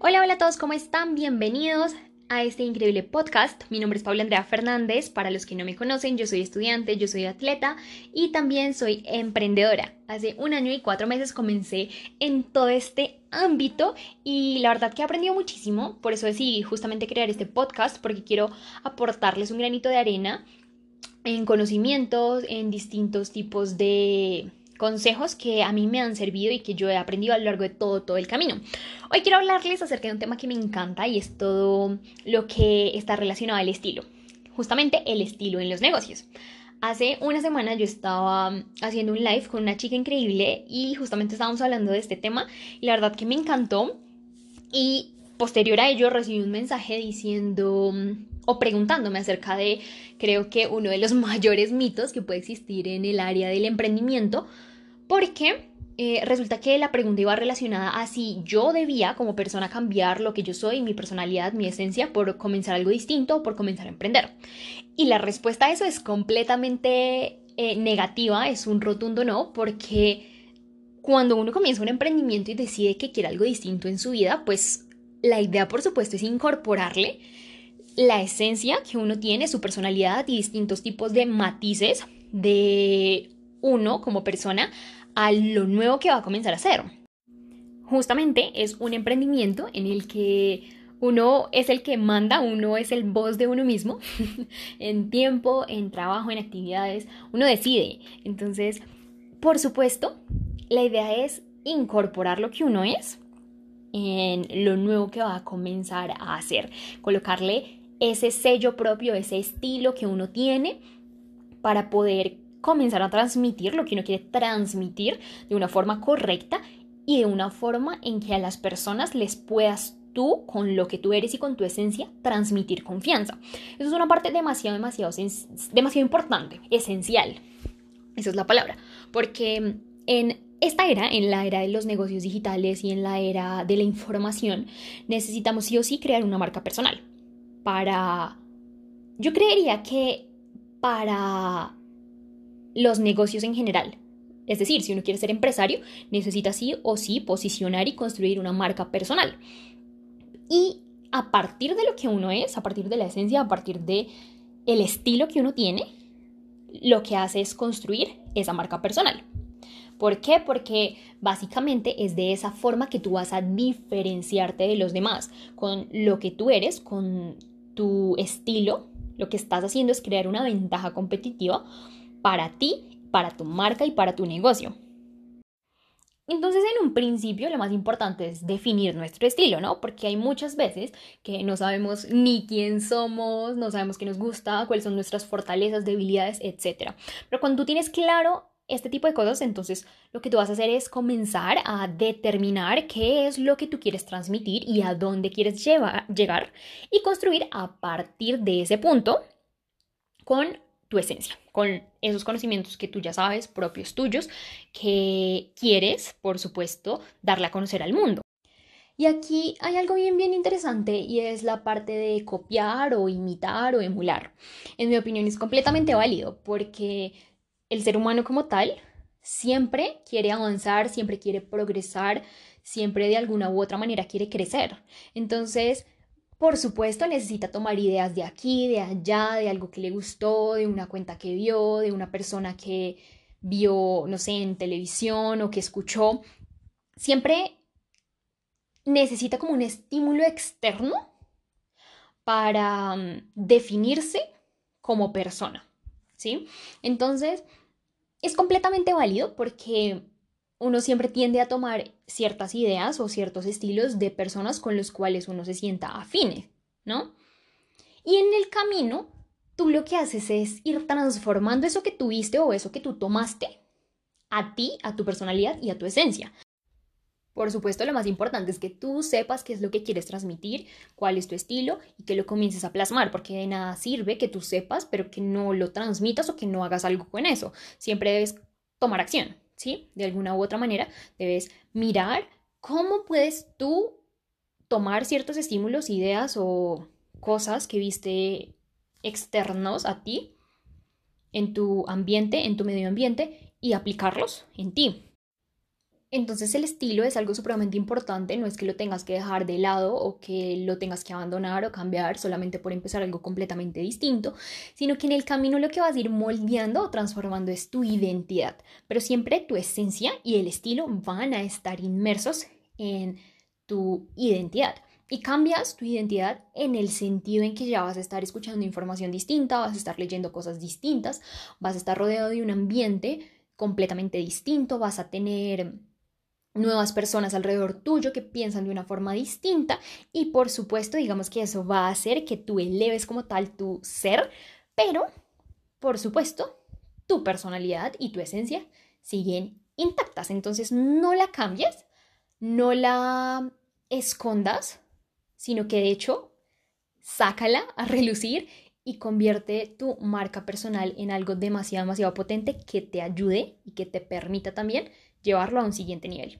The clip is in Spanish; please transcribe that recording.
Hola, hola a todos, ¿cómo están? Bienvenidos a este increíble podcast. Mi nombre es Paula Andrea Fernández. Para los que no me conocen, yo soy estudiante, yo soy atleta y también soy emprendedora. Hace un año y cuatro meses comencé en todo este ámbito y la verdad que he aprendido muchísimo. Por eso decidí justamente crear este podcast porque quiero aportarles un granito de arena en conocimientos, en distintos tipos de consejos que a mí me han servido y que yo he aprendido a lo largo de todo, todo el camino. Hoy quiero hablarles acerca de un tema que me encanta y es todo lo que está relacionado al estilo. Justamente el estilo en los negocios. Hace una semana yo estaba haciendo un live con una chica increíble y justamente estábamos hablando de este tema y la verdad que me encantó y posterior a ello recibí un mensaje diciendo o preguntándome acerca de creo que uno de los mayores mitos que puede existir en el área del emprendimiento porque eh, resulta que la pregunta iba relacionada a si yo debía como persona cambiar lo que yo soy, mi personalidad, mi esencia, por comenzar algo distinto o por comenzar a emprender. Y la respuesta a eso es completamente eh, negativa, es un rotundo no, porque cuando uno comienza un emprendimiento y decide que quiere algo distinto en su vida, pues la idea por supuesto es incorporarle la esencia que uno tiene, su personalidad y distintos tipos de matices de uno como persona a lo nuevo que va a comenzar a hacer. Justamente es un emprendimiento en el que uno es el que manda, uno es el boss de uno mismo, en tiempo, en trabajo, en actividades, uno decide. Entonces, por supuesto, la idea es incorporar lo que uno es en lo nuevo que va a comenzar a hacer, colocarle ese sello propio, ese estilo que uno tiene para poder comenzar a transmitir lo que uno quiere transmitir de una forma correcta y de una forma en que a las personas les puedas tú, con lo que tú eres y con tu esencia, transmitir confianza. Eso es una parte demasiado, demasiado, demasiado importante, esencial. Esa es la palabra. Porque en esta era, en la era de los negocios digitales y en la era de la información, necesitamos sí o sí crear una marca personal. Para... Yo creería que para los negocios en general. Es decir, si uno quiere ser empresario, necesita sí o sí posicionar y construir una marca personal. Y a partir de lo que uno es, a partir de la esencia, a partir de el estilo que uno tiene, lo que hace es construir esa marca personal. ¿Por qué? Porque básicamente es de esa forma que tú vas a diferenciarte de los demás, con lo que tú eres, con tu estilo. Lo que estás haciendo es crear una ventaja competitiva para ti, para tu marca y para tu negocio. Entonces, en un principio, lo más importante es definir nuestro estilo, ¿no? Porque hay muchas veces que no sabemos ni quién somos, no sabemos qué nos gusta, cuáles son nuestras fortalezas, debilidades, etc. Pero cuando tú tienes claro este tipo de cosas, entonces lo que tú vas a hacer es comenzar a determinar qué es lo que tú quieres transmitir y a dónde quieres llegar y construir a partir de ese punto con tu esencia, con esos conocimientos que tú ya sabes, propios tuyos, que quieres, por supuesto, darle a conocer al mundo. Y aquí hay algo bien, bien interesante y es la parte de copiar o imitar o emular. En mi opinión es completamente válido porque el ser humano como tal siempre quiere avanzar, siempre quiere progresar, siempre de alguna u otra manera quiere crecer. Entonces, por supuesto, necesita tomar ideas de aquí, de allá, de algo que le gustó, de una cuenta que vio, de una persona que vio, no sé, en televisión o que escuchó. Siempre necesita como un estímulo externo para mm, definirse como persona, ¿sí? Entonces, es completamente válido porque uno siempre tiende a tomar ciertas ideas o ciertos estilos de personas con los cuales uno se sienta afines, ¿no? Y en el camino, tú lo que haces es ir transformando eso que tuviste o eso que tú tomaste a ti, a tu personalidad y a tu esencia. Por supuesto, lo más importante es que tú sepas qué es lo que quieres transmitir, cuál es tu estilo y que lo comiences a plasmar, porque de nada sirve que tú sepas, pero que no lo transmitas o que no hagas algo con eso. Siempre debes tomar acción. ¿Sí? De alguna u otra manera, debes mirar cómo puedes tú tomar ciertos estímulos, ideas o cosas que viste externos a ti, en tu ambiente, en tu medio ambiente, y aplicarlos en ti. Entonces el estilo es algo supremamente importante, no es que lo tengas que dejar de lado o que lo tengas que abandonar o cambiar solamente por empezar algo completamente distinto, sino que en el camino lo que vas a ir moldeando o transformando es tu identidad, pero siempre tu esencia y el estilo van a estar inmersos en tu identidad. Y cambias tu identidad en el sentido en que ya vas a estar escuchando información distinta, vas a estar leyendo cosas distintas, vas a estar rodeado de un ambiente completamente distinto, vas a tener nuevas personas alrededor tuyo que piensan de una forma distinta y por supuesto digamos que eso va a hacer que tú eleves como tal tu ser, pero por supuesto tu personalidad y tu esencia siguen intactas, entonces no la cambies, no la escondas, sino que de hecho sácala a relucir y convierte tu marca personal en algo demasiado, demasiado potente que te ayude y que te permita también llevarlo a un siguiente nivel.